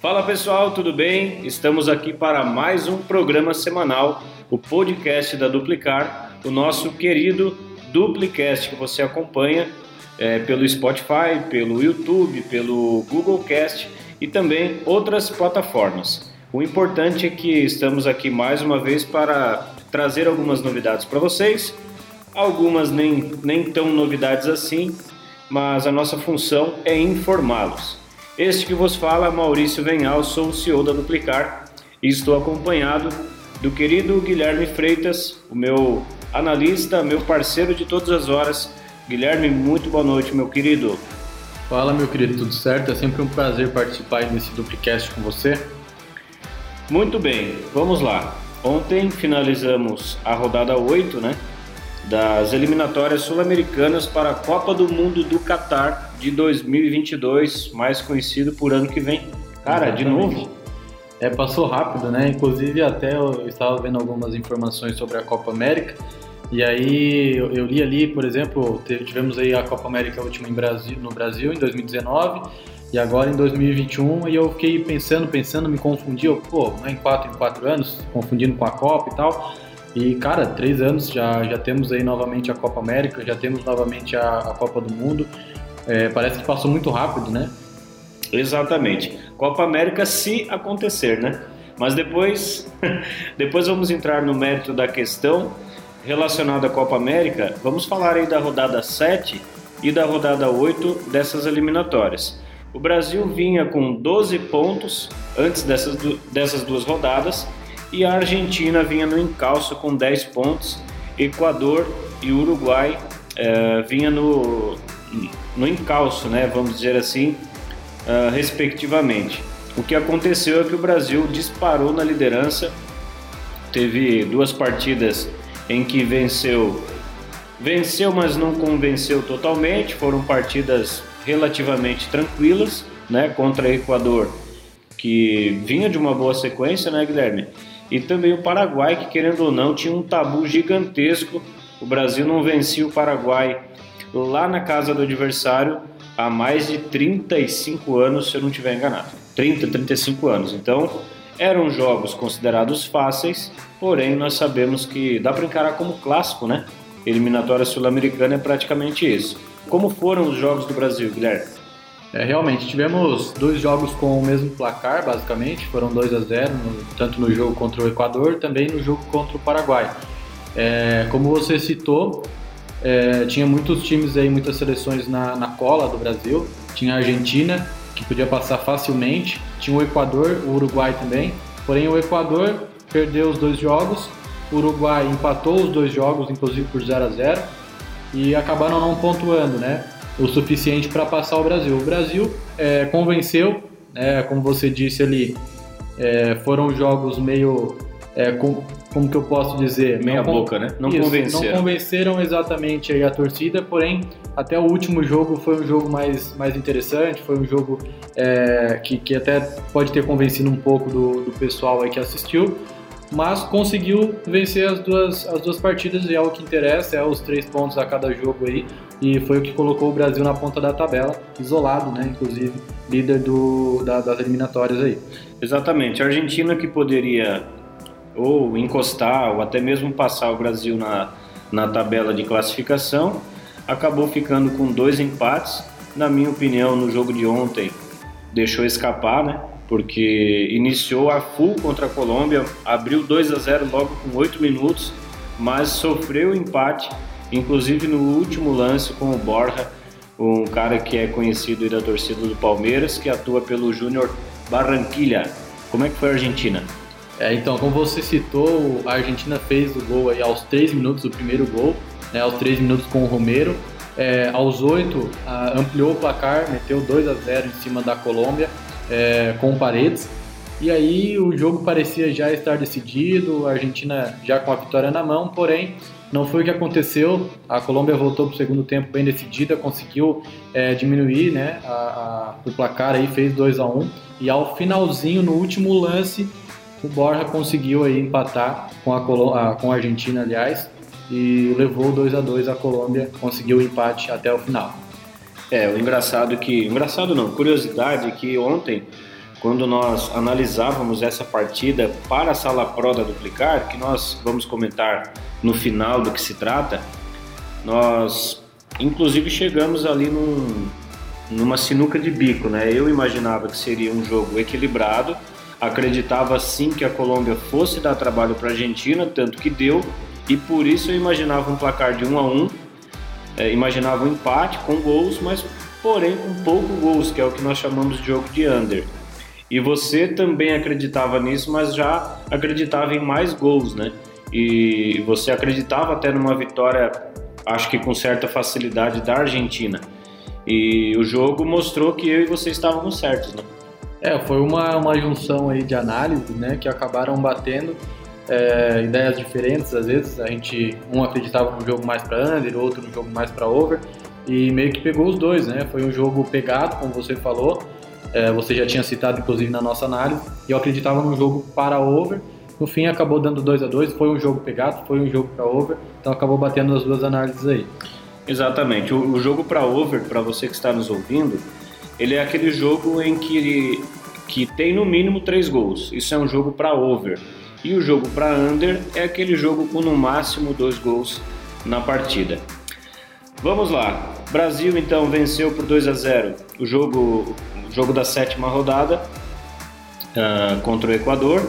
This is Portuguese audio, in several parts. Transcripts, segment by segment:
Fala pessoal, tudo bem? Estamos aqui para mais um programa semanal, o podcast da Duplicar, o nosso querido Duplicast que você acompanha é, pelo Spotify, pelo YouTube, pelo Google Cast e também outras plataformas. O importante é que estamos aqui mais uma vez para trazer algumas novidades para vocês, algumas nem, nem tão novidades assim, mas a nossa função é informá-los. Este que vos fala é Maurício Venhal, sou o CEO da Duplicar e estou acompanhado do querido Guilherme Freitas, o meu analista, meu parceiro de todas as horas. Guilherme, muito boa noite, meu querido. Fala, meu querido, tudo certo? É sempre um prazer participar desse Duplicast com você. Muito bem, vamos lá. Ontem finalizamos a rodada 8, né? Das eliminatórias sul-americanas para a Copa do Mundo do Catar de 2022, mais conhecido por ano que vem. Cara, Exatamente. de novo. É, passou rápido, né? Inclusive até eu estava vendo algumas informações sobre a Copa América. E aí eu, eu li ali, por exemplo, tivemos aí a Copa América última Brasil, no Brasil em 2019 e agora em 2021 e eu fiquei pensando, pensando, me confundi, eu, pô, é em quatro em quatro anos, confundindo com a Copa e tal. E cara, três anos já já temos aí novamente a Copa América, já temos novamente a, a Copa do Mundo. É, parece que passou muito rápido, né? Exatamente. Copa América se acontecer, né? Mas depois, depois vamos entrar no mérito da questão relacionada à Copa América. Vamos falar aí da rodada 7 e da rodada 8 dessas eliminatórias. O Brasil vinha com 12 pontos antes dessas, dessas duas rodadas e a Argentina vinha no encalço com 10 pontos. Equador e Uruguai é, vinha no, no encalço, né, vamos dizer assim, uh, respectivamente. O que aconteceu é que o Brasil disparou na liderança, teve duas partidas em que venceu, venceu, mas não convenceu totalmente, foram partidas relativamente tranquilas, né, contra Equador, que vinha de uma boa sequência, né, Guilherme? E também o Paraguai, que querendo ou não, tinha um tabu gigantesco. O Brasil não vencia o Paraguai lá na casa do adversário há mais de 35 anos, se eu não estiver enganado. 30, 35 anos. Então, eram jogos considerados fáceis, porém nós sabemos que dá para encarar como clássico, né? Eliminatória sul-americana é praticamente isso. Como foram os jogos do Brasil, Guilherme? É, realmente, tivemos dois jogos com o mesmo placar, basicamente, foram 2 a 0 no, tanto no jogo contra o Equador, também no jogo contra o Paraguai. É, como você citou, é, tinha muitos times aí, muitas seleções na, na cola do Brasil. Tinha a Argentina, que podia passar facilmente. Tinha o Equador, o Uruguai também. Porém, o Equador perdeu os dois jogos. O Uruguai empatou os dois jogos, inclusive por 0 a 0 e acabaram não pontuando, né? O suficiente para passar o Brasil. O Brasil é, convenceu, é, como você disse ali, é, foram jogos meio é, com, como que eu posso dizer? Meia não, boca, né? Não isso, convenceram. Não convenceram exatamente a torcida, porém, até o último jogo foi um jogo mais, mais interessante, foi um jogo é, que, que até pode ter convencido um pouco do, do pessoal aí que assistiu, mas conseguiu vencer as duas, as duas partidas e é o que interessa, é os três pontos a cada jogo aí, e foi o que colocou o Brasil na ponta da tabela, isolado, né, inclusive, líder do, da, das eliminatórias aí. Exatamente, a Argentina que poderia ou encostar, ou até mesmo passar o Brasil na, na tabela de classificação. Acabou ficando com dois empates. Na minha opinião, no jogo de ontem, deixou escapar, né? Porque iniciou a full contra a Colômbia, abriu 2 a 0 logo com 8 minutos, mas sofreu o empate, inclusive no último lance com o Borja, um cara que é conhecido da torcida do Palmeiras, que atua pelo Júnior Barranquilla. Como é que foi a Argentina? É, então, como você citou, a Argentina fez o gol aí aos 3 minutos, o primeiro gol, né, aos 3 minutos com o Romero. É, aos 8, ampliou o placar, meteu 2 a 0 em cima da Colômbia, é, com paredes. E aí o jogo parecia já estar decidido, a Argentina já com a vitória na mão, porém não foi o que aconteceu. A Colômbia voltou para o segundo tempo bem decidida, conseguiu é, diminuir né, a, a, o placar, aí fez 2 a 1 E ao finalzinho, no último lance, o Borja conseguiu aí empatar com a, Colô a, com a Argentina, aliás, e levou 2 a 2 a Colômbia, conseguiu o empate até o final. É, o engraçado que. Engraçado não, curiosidade que ontem quando nós analisávamos essa partida para a sala Pro da Duplicar, que nós vamos comentar no final do que se trata, nós inclusive chegamos ali num, numa sinuca de bico, né? Eu imaginava que seria um jogo equilibrado, acreditava sim que a Colômbia fosse dar trabalho para a Argentina, tanto que deu, e por isso eu imaginava um placar de 1 a 1, é, imaginava um empate com gols, mas porém com pouco gols, que é o que nós chamamos de jogo de under. E você também acreditava nisso, mas já acreditava em mais gols, né? E você acreditava até numa vitória, acho que com certa facilidade, da Argentina. E o jogo mostrou que eu e você estávamos certos, né? É, foi uma, uma junção aí de análise, né, que acabaram batendo é, ideias diferentes. Às vezes a gente um acreditava no jogo mais para under, outro no jogo mais para over, e meio que pegou os dois, né? Foi um jogo pegado, como você falou. É, você já tinha citado inclusive na nossa análise. E eu acreditava no jogo para over. No fim acabou dando 2 a 2 Foi um jogo pegado, foi um jogo para over. Então acabou batendo as duas análises aí. Exatamente. O, o jogo para over, para você que está nos ouvindo, ele é aquele jogo em que, que tem no mínimo três gols. Isso é um jogo para over. E o jogo para under é aquele jogo com no máximo dois gols na partida. Vamos lá. Brasil então venceu por 2 a 0 o jogo, jogo da sétima rodada uh, contra o Equador.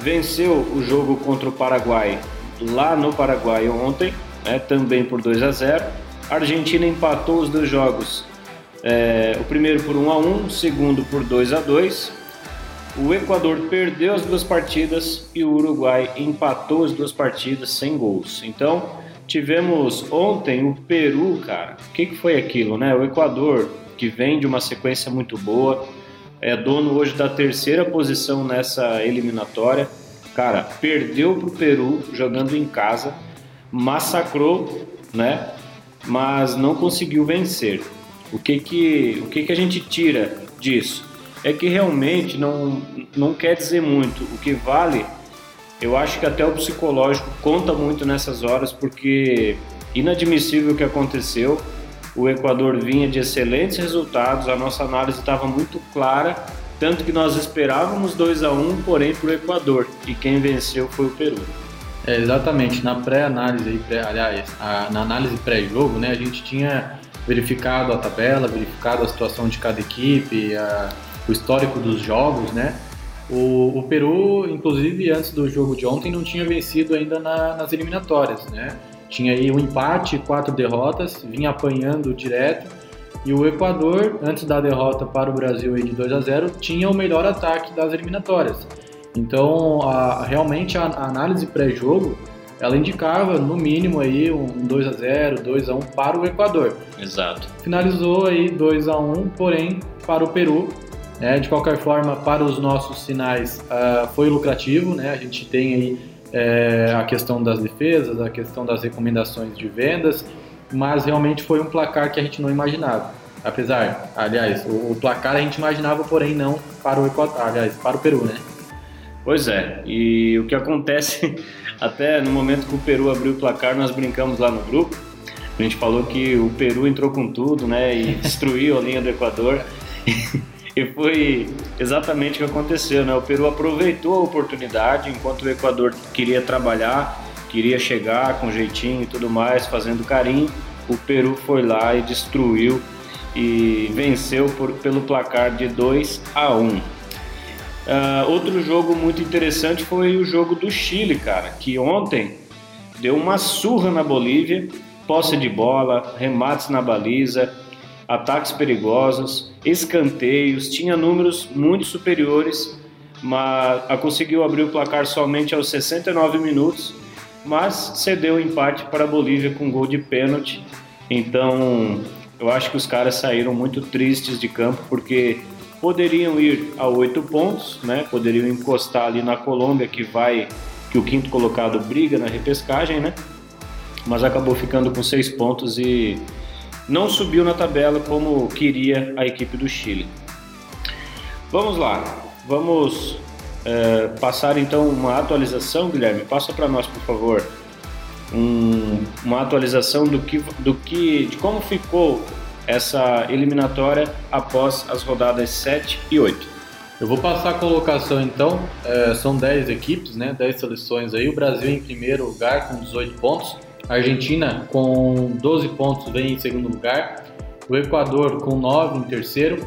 Venceu o jogo contra o Paraguai lá no Paraguai ontem né, também por 2 a 0. A Argentina empatou os dois jogos, é, o primeiro por 1 a 1, o segundo por 2 a 2. O Equador perdeu as duas partidas e o Uruguai empatou as duas partidas sem gols. Então, tivemos ontem o Peru, cara. O que, que foi aquilo, né? O Equador, que vem de uma sequência muito boa, é dono hoje da terceira posição nessa eliminatória. Cara, perdeu para o Peru jogando em casa massacrou, né? Mas não conseguiu vencer. O que que, o que que a gente tira disso? É que realmente não, não quer dizer muito. O que vale, eu acho que até o psicológico conta muito nessas horas, porque inadmissível o que aconteceu. O Equador vinha de excelentes resultados, a nossa análise estava muito clara, tanto que nós esperávamos 2 a 1 um, porém para o Equador, e quem venceu foi o Peru. É, exatamente, na pré-análise, pré, aliás, a, na análise pré-jogo, né, a gente tinha verificado a tabela, verificado a situação de cada equipe, a, o histórico dos jogos, né? O, o, Peru, inclusive, antes do jogo de ontem, não tinha vencido ainda na, nas eliminatórias, né? Tinha aí um empate, quatro derrotas, vinha apanhando direto. E o Equador, antes da derrota para o Brasil aí de 2 a 0, tinha o melhor ataque das eliminatórias. Então, a, realmente a, a análise pré-jogo, ela indicava no mínimo aí um 2 a 0, 2 a 1 para o Equador. Exato. Finalizou aí 2 a 1, porém para o Peru. Né? De qualquer forma, para os nossos sinais uh, foi lucrativo, né? A gente tem aí é, a questão das defesas, a questão das recomendações de vendas, mas realmente foi um placar que a gente não imaginava. Apesar, aliás, o, o placar a gente imaginava, porém não para o Equador, aliás, para o Peru, né? Pois é, e o que acontece, até no momento que o Peru abriu o placar, nós brincamos lá no grupo, a gente falou que o Peru entrou com tudo, né, e destruiu a linha do Equador, e foi exatamente o que aconteceu, né, o Peru aproveitou a oportunidade, enquanto o Equador queria trabalhar, queria chegar com jeitinho e tudo mais, fazendo carinho, o Peru foi lá e destruiu e venceu por, pelo placar de 2 a 1. Uh, outro jogo muito interessante foi o jogo do Chile, cara, que ontem deu uma surra na Bolívia, posse de bola, remates na baliza, ataques perigosos, escanteios, tinha números muito superiores, mas conseguiu abrir o placar somente aos 69 minutos, mas cedeu o empate para a Bolívia com gol de pênalti. Então, eu acho que os caras saíram muito tristes de campo porque poderiam ir a oito pontos, né? Poderiam encostar ali na Colômbia, que vai, que o quinto colocado briga na repescagem, né? Mas acabou ficando com seis pontos e não subiu na tabela como queria a equipe do Chile. Vamos lá, vamos é, passar então uma atualização, Guilherme. Passa para nós, por favor, um, uma atualização do que, do que, de como ficou essa eliminatória após as rodadas 7 e 8. Eu vou passar a colocação então, é, são 10 equipes, né, 10 seleções aí, o Brasil em primeiro lugar com 18 pontos, a Argentina com 12 pontos vem em segundo lugar, o Equador com 9 em terceiro,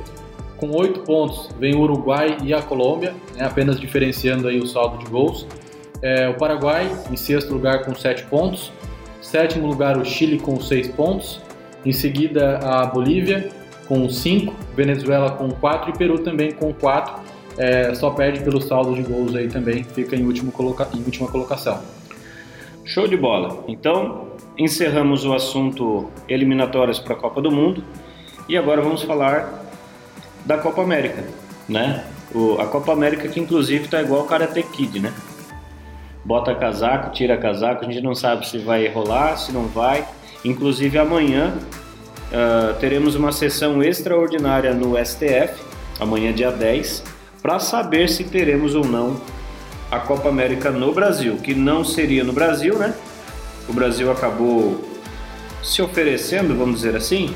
com 8 pontos vem o Uruguai e a Colômbia, né, apenas diferenciando aí o saldo de gols, é, o Paraguai em sexto lugar com 7 pontos, sétimo lugar o Chile com 6 pontos, em seguida a Bolívia com 5, Venezuela com 4 e Peru também com 4, é, só perde pelo saldo de gols aí também, fica em, coloca em última colocação. Show de bola. Então, encerramos o assunto eliminatórias para a Copa do Mundo e agora vamos falar da Copa América, né? O, a Copa América que inclusive está igual o Karate Kid, né? Bota casaco, tira casaco, a gente não sabe se vai rolar, se não vai. Inclusive amanhã uh, teremos uma sessão extraordinária no STF, amanhã dia 10, para saber se teremos ou não a Copa América no Brasil, que não seria no Brasil, né? O Brasil acabou se oferecendo, vamos dizer assim,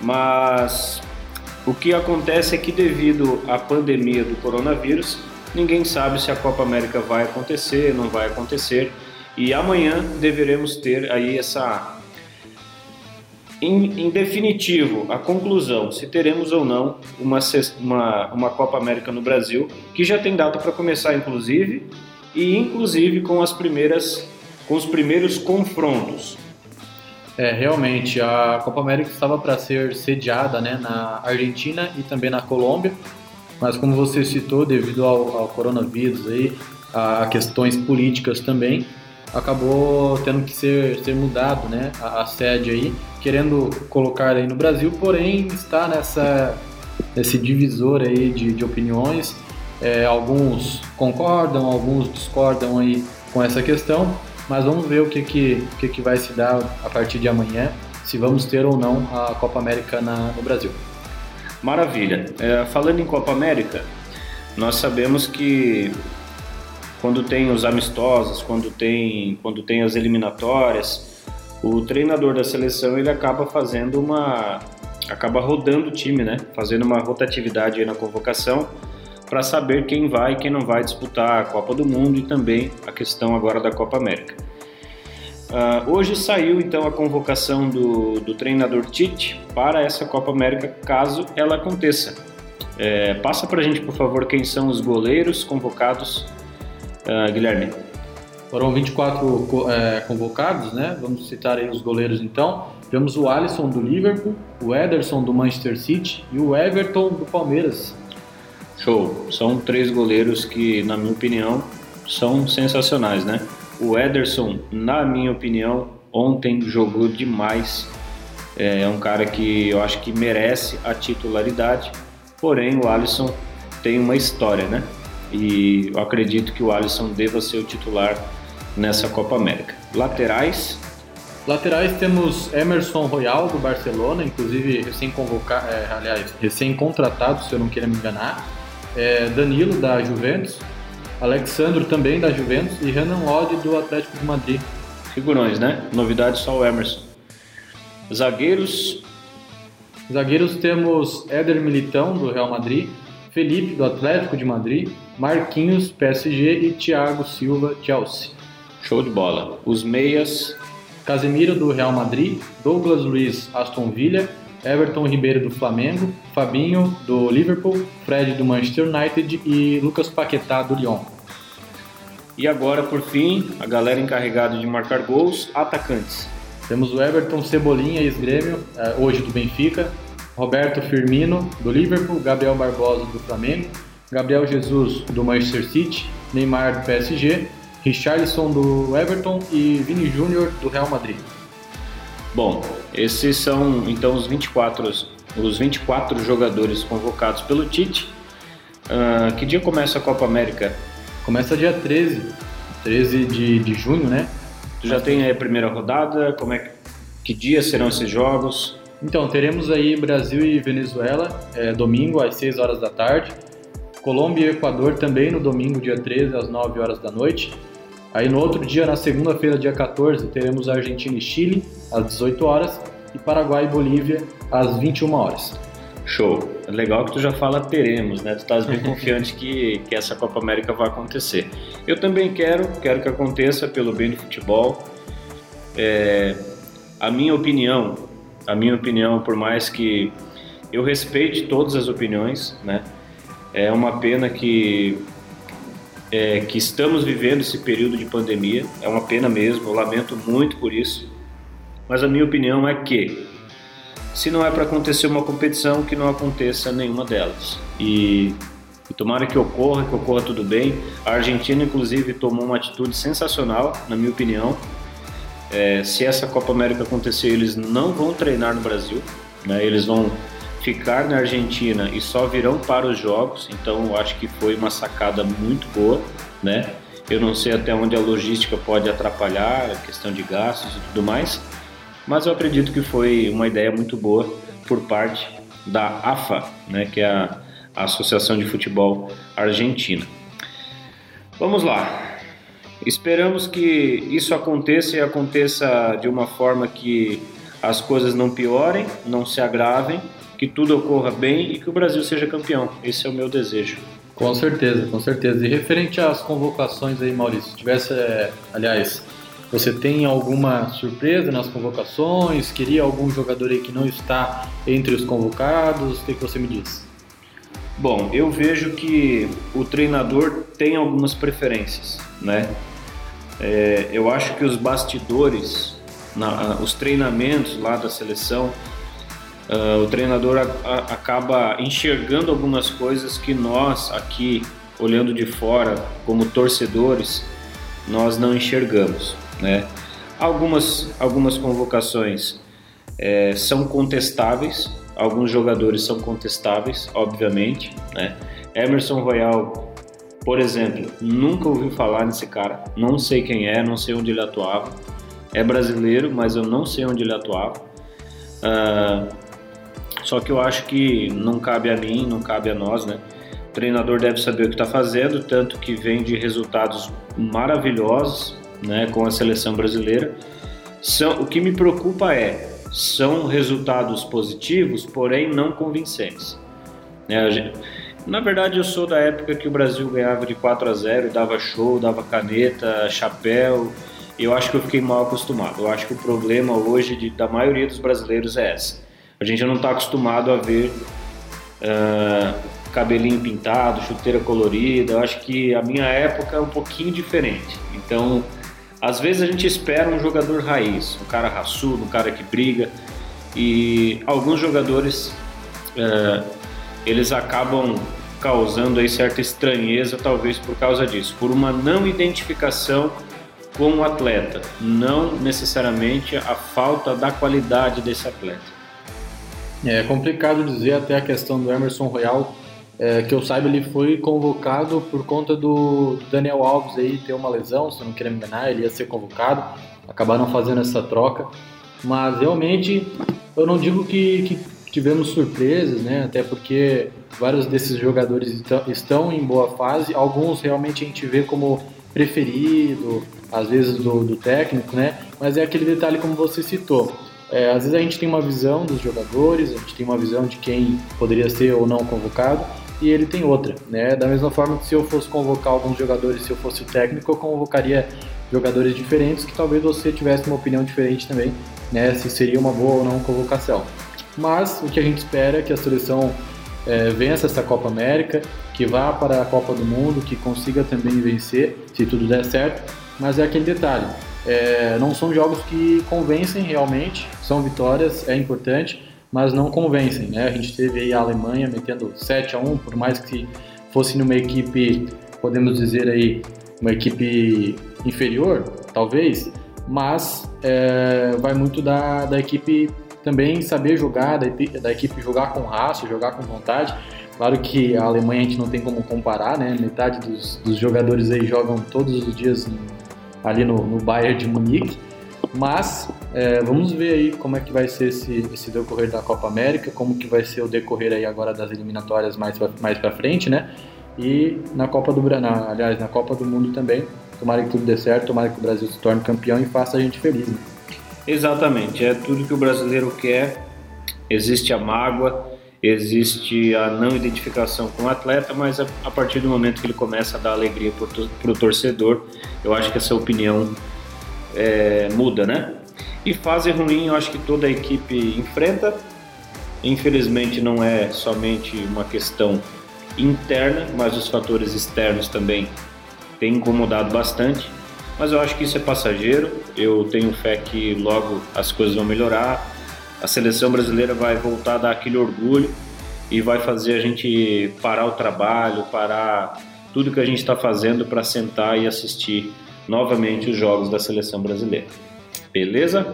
mas o que acontece é que devido à pandemia do coronavírus, ninguém sabe se a Copa América vai acontecer, não vai acontecer, e amanhã deveremos ter aí essa em, em, definitivo, a conclusão, se teremos ou não uma, uma, uma Copa América no Brasil, que já tem data para começar, inclusive, e inclusive com as primeiras com os primeiros confrontos. É, realmente, a Copa América estava para ser sediada né, na Argentina e também na Colômbia, mas como você citou, devido ao, ao coronavírus aí, a questões políticas também, acabou tendo que ser, ser mudado né, a, a sede aí, querendo colocar aí no Brasil, porém está nessa nesse divisor aí de, de opiniões. É, alguns concordam, alguns discordam aí com essa questão, mas vamos ver o que, que, que, que vai se dar a partir de amanhã, se vamos ter ou não a Copa América na, no Brasil. Maravilha. É, falando em Copa América, nós sabemos que quando tem os amistosos, quando tem, quando tem as eliminatórias, o treinador da seleção ele acaba fazendo uma acaba rodando o time, né? Fazendo uma rotatividade na convocação para saber quem vai e quem não vai disputar a Copa do Mundo e também a questão agora da Copa América. Uh, hoje saiu então a convocação do, do treinador Tite para essa Copa América, caso ela aconteça. É, passa para a gente, por favor, quem são os goleiros convocados uh, Guilherme? Foram 24 é, convocados, né? Vamos citar aí os goleiros então. Temos o Alisson do Liverpool, o Ederson do Manchester City e o Everton do Palmeiras. Show. São três goleiros que, na minha opinião, são sensacionais, né? O Ederson, na minha opinião, ontem jogou demais. É um cara que eu acho que merece a titularidade. Porém, o Alisson tem uma história, né? E eu acredito que o Alisson deva ser o titular nessa Copa América. Laterais. Laterais temos Emerson Royal do Barcelona, inclusive recém convocado, é, aliás, recém contratado, se eu não queira me enganar. É, Danilo da Juventus, Alexandro também da Juventus e Renan Lodi do Atlético de Madrid. Figurões, né? Novidade só o Emerson. Zagueiros. Zagueiros temos Éder Militão do Real Madrid, Felipe, do Atlético de Madrid, Marquinhos, PSG e Thiago Silva, Chelsea. Show de bola. Os meias. Casemiro, do Real Madrid, Douglas Luiz, Aston Villa, Everton Ribeiro, do Flamengo, Fabinho, do Liverpool, Fred, do Manchester United e Lucas Paquetá, do Lyon. E agora, por fim, a galera encarregada de marcar gols, atacantes. Temos o Everton Cebolinha, ex-grêmio, eh, hoje do Benfica, Roberto Firmino, do Liverpool, Gabriel Barbosa, do Flamengo, Gabriel Jesus, do Manchester City, Neymar, do PSG, Richarlison, do Everton e Vini Júnior, do Real Madrid. Bom, esses são então os 24, os 24 jogadores convocados pelo Tite. Uh, que dia começa a Copa América? Começa dia 13, 13 de, de junho, né? Tu já tem aí a primeira rodada? Como é que, que dia serão esses jogos? Então, teremos aí Brasil e Venezuela, é, domingo às 6 horas da tarde. Colômbia e Equador também no domingo, dia 13, às 9 horas da noite. Aí no outro dia, na segunda-feira, dia 14, teremos Argentina e Chile, às 18 horas. E Paraguai e Bolívia, às 21 horas. Show. Legal que tu já fala teremos, né? Tu estás bem confiante que, que essa Copa América vai acontecer. Eu também quero, quero que aconteça pelo bem do futebol. É, a minha opinião, a minha opinião, por mais que eu respeite todas as opiniões, né? É uma pena que é, que estamos vivendo esse período de pandemia. É uma pena mesmo. Eu lamento muito por isso. Mas a minha opinião é que se não é para acontecer uma competição, que não aconteça nenhuma delas. E, e tomara que ocorra, que ocorra tudo bem. A Argentina, inclusive, tomou uma atitude sensacional, na minha opinião. É, se essa Copa América acontecer, eles não vão treinar no Brasil, né? eles vão ficar na Argentina e só virão para os jogos. Então, eu acho que foi uma sacada muito boa, né? Eu não sei até onde a logística pode atrapalhar, a questão de gastos e tudo mais, mas eu acredito que foi uma ideia muito boa por parte da AFA, né, que é a, Associação de Futebol Argentina. Vamos lá. Esperamos que isso aconteça e aconteça de uma forma que as coisas não piorem, não se agravem, que tudo ocorra bem e que o Brasil seja campeão. Esse é o meu desejo. Com certeza, com certeza. E referente às convocações aí, Maurício, se tivesse, é, aliás, você tem alguma surpresa nas convocações? Queria algum jogador aí que não está entre os convocados? O que, que você me diz? Bom, eu vejo que o treinador tem algumas preferências, né? É, eu acho que os bastidores, na, os treinamentos lá da seleção, uh, o treinador a, a, acaba enxergando algumas coisas que nós aqui, olhando de fora, como torcedores, nós não enxergamos. Né? Algumas, algumas convocações é, são contestáveis, alguns jogadores são contestáveis, obviamente. Né? Emerson Royal, por exemplo, nunca ouvi falar nesse cara, não sei quem é, não sei onde ele atuava. É brasileiro, mas eu não sei onde ele atuava. Uh, só que eu acho que não cabe a mim, não cabe a nós, né? O treinador deve saber o que está fazendo, tanto que vem de resultados maravilhosos né, com a seleção brasileira. São, o que me preocupa é são resultados positivos, porém não convincentes. Né, gente, na verdade, eu sou da época que o Brasil ganhava de 4 a 0, dava show, dava caneta, chapéu. Eu acho que eu fiquei mal acostumado. Eu acho que o problema hoje de, da maioria dos brasileiros é essa. A gente não está acostumado a ver uh, cabelinho pintado, chuteira colorida. Eu acho que a minha época é um pouquinho diferente. Então, às vezes a gente espera um jogador raiz, um cara raçudo, um cara que briga, e alguns jogadores é, eles acabam causando aí certa estranheza, talvez por causa disso, por uma não identificação com o atleta, não necessariamente a falta da qualidade desse atleta. É complicado dizer até a questão do Emerson Royal é, que eu saiba, ele foi convocado por conta do Daniel Alves aí ter uma lesão, se não querer me enganar, ele ia ser convocado, acabaram fazendo essa troca. Mas realmente, eu não digo que, que tivemos surpresas, né? Até porque vários desses jogadores estão em boa fase, alguns realmente a gente vê como preferido, às vezes do, do técnico, né? Mas é aquele detalhe como você citou. É, às vezes a gente tem uma visão dos jogadores, a gente tem uma visão de quem poderia ser ou não convocado, e ele tem outra, né? Da mesma forma que se eu fosse convocar alguns jogadores, se eu fosse o técnico, eu convocaria jogadores diferentes que talvez você tivesse uma opinião diferente também, né? Se seria uma boa ou não convocação. Mas o que a gente espera é que a seleção é, vença essa Copa América, que vá para a Copa do Mundo, que consiga também vencer, se tudo der certo. Mas é aquele detalhe, é, não são jogos que convencem realmente, são vitórias, é importante, mas não convencem. Né? A gente teve aí a Alemanha metendo 7 a 1 por mais que fosse numa equipe, podemos dizer aí, uma equipe inferior, talvez, mas é, vai muito da, da equipe também saber jogar, da, da equipe jogar com raça, jogar com vontade. Claro que a Alemanha a gente não tem como comparar, né? Metade dos, dos jogadores aí jogam todos os dias ali no, no Bayern de Munique, mas é, vamos ver aí como é que vai ser esse, esse decorrer da Copa América, como que vai ser o decorrer aí agora das eliminatórias mais pra, mais para frente, né? E na Copa do na, aliás, na Copa do Mundo também. Tomara que tudo dê certo, tomara que o Brasil se torne campeão e faça a gente feliz. Né? Exatamente, é tudo que o brasileiro quer. Existe a mágoa, existe a não identificação com o atleta, mas a, a partir do momento que ele começa a dar alegria para o torcedor, eu acho que essa opinião é, muda, né? E fase ruim, eu acho que toda a equipe enfrenta. Infelizmente, não é somente uma questão interna, mas os fatores externos também têm incomodado bastante. Mas eu acho que isso é passageiro. Eu tenho fé que logo as coisas vão melhorar a seleção brasileira vai voltar a dar aquele orgulho e vai fazer a gente parar o trabalho, parar tudo que a gente está fazendo para sentar e assistir novamente os jogos da seleção brasileira. Beleza?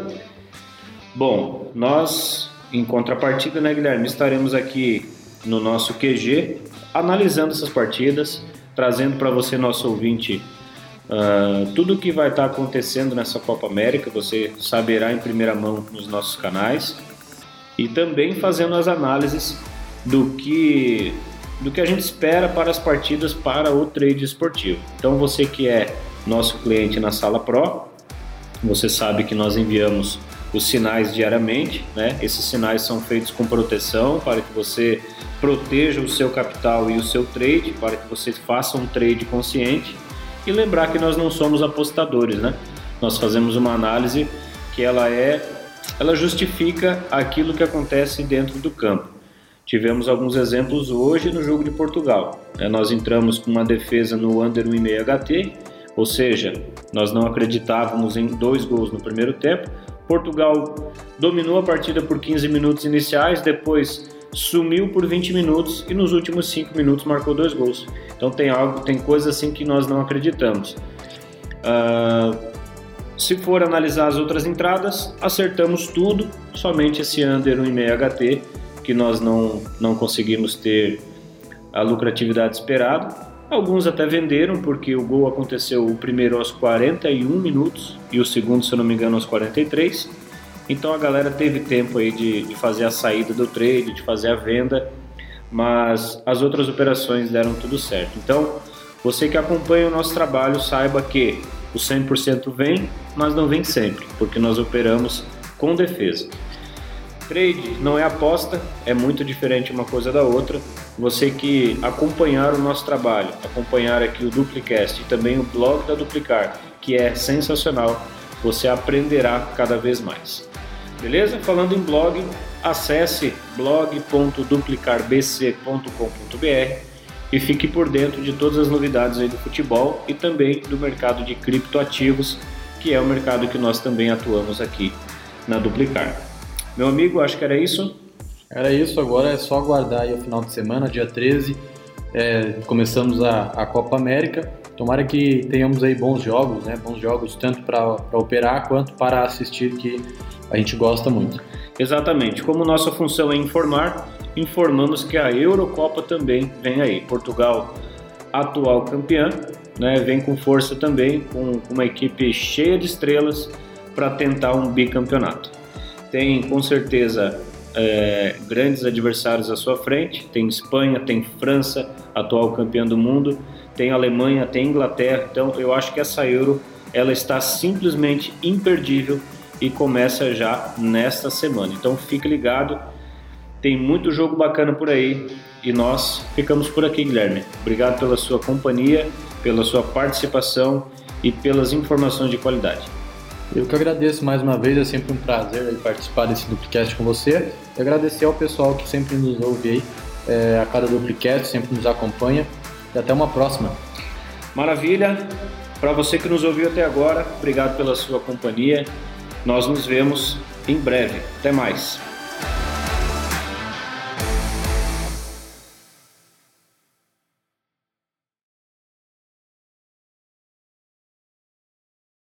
Bom, nós, em contrapartida, né, Guilherme, estaremos aqui no nosso QG analisando essas partidas, trazendo para você, nosso ouvinte, Uh, tudo que vai estar tá acontecendo nessa Copa América você saberá em primeira mão nos nossos canais e também fazendo as análises do que do que a gente espera para as partidas para o trade esportivo. Então você que é nosso cliente na Sala Pro, você sabe que nós enviamos os sinais diariamente, né? Esses sinais são feitos com proteção para que você proteja o seu capital e o seu trade, para que você faça um trade consciente e lembrar que nós não somos apostadores, né? Nós fazemos uma análise que ela é, ela justifica aquilo que acontece dentro do campo. Tivemos alguns exemplos hoje no jogo de Portugal. Né? Nós entramos com uma defesa no under 1,5 HT, ou seja, nós não acreditávamos em dois gols no primeiro tempo. Portugal dominou a partida por 15 minutos iniciais, depois sumiu por 20 minutos e nos últimos 5 minutos marcou dois gols. Então tem algo, tem coisas assim que nós não acreditamos. Uh, se for analisar as outras entradas, acertamos tudo, somente esse under 1,5 HT, que nós não, não conseguimos ter a lucratividade esperada. Alguns até venderam, porque o gol aconteceu o primeiro aos 41 minutos e o segundo, se eu não me engano, aos 43. Então a galera teve tempo aí de, de fazer a saída do trade, de fazer a venda, mas as outras operações deram tudo certo. Então, você que acompanha o nosso trabalho, saiba que o 100% vem, mas não vem sempre, porque nós operamos com defesa. Trade não é aposta, é muito diferente uma coisa da outra. Você que acompanhar o nosso trabalho, acompanhar aqui o Duplicast e também o blog da Duplicar, que é sensacional, você aprenderá cada vez mais. Beleza? Falando em blog, acesse blog.duplicarbc.com.br e fique por dentro de todas as novidades do futebol e também do mercado de criptoativos, que é o mercado que nós também atuamos aqui na Duplicar. Meu amigo, acho que era isso. Era isso, agora é só aguardar aí o final de semana, dia 13. É, começamos a, a Copa América. Tomara que tenhamos aí bons jogos, né? Bons jogos tanto para operar quanto para assistir, que a gente gosta muito. Exatamente. Como nossa função é informar, informamos que a Eurocopa também vem aí. Portugal, atual campeã, né, vem com força também, com uma equipe cheia de estrelas para tentar um bicampeonato. Tem com certeza é, grandes adversários à sua frente. Tem Espanha, tem França, atual campeã do mundo, tem Alemanha, tem Inglaterra. Então eu acho que essa Euro ela está simplesmente imperdível e começa já nesta semana. Então fique ligado, tem muito jogo bacana por aí e nós ficamos por aqui, Guilherme. Obrigado pela sua companhia, pela sua participação e pelas informações de qualidade. Eu que agradeço mais uma vez, é sempre um prazer participar desse Duplicast com você. E agradecer ao pessoal que sempre nos ouve aí, é, a cada Duplicast, sempre nos acompanha. E até uma próxima. Maravilha! Para você que nos ouviu até agora, obrigado pela sua companhia nós nos vemos em breve. Até mais.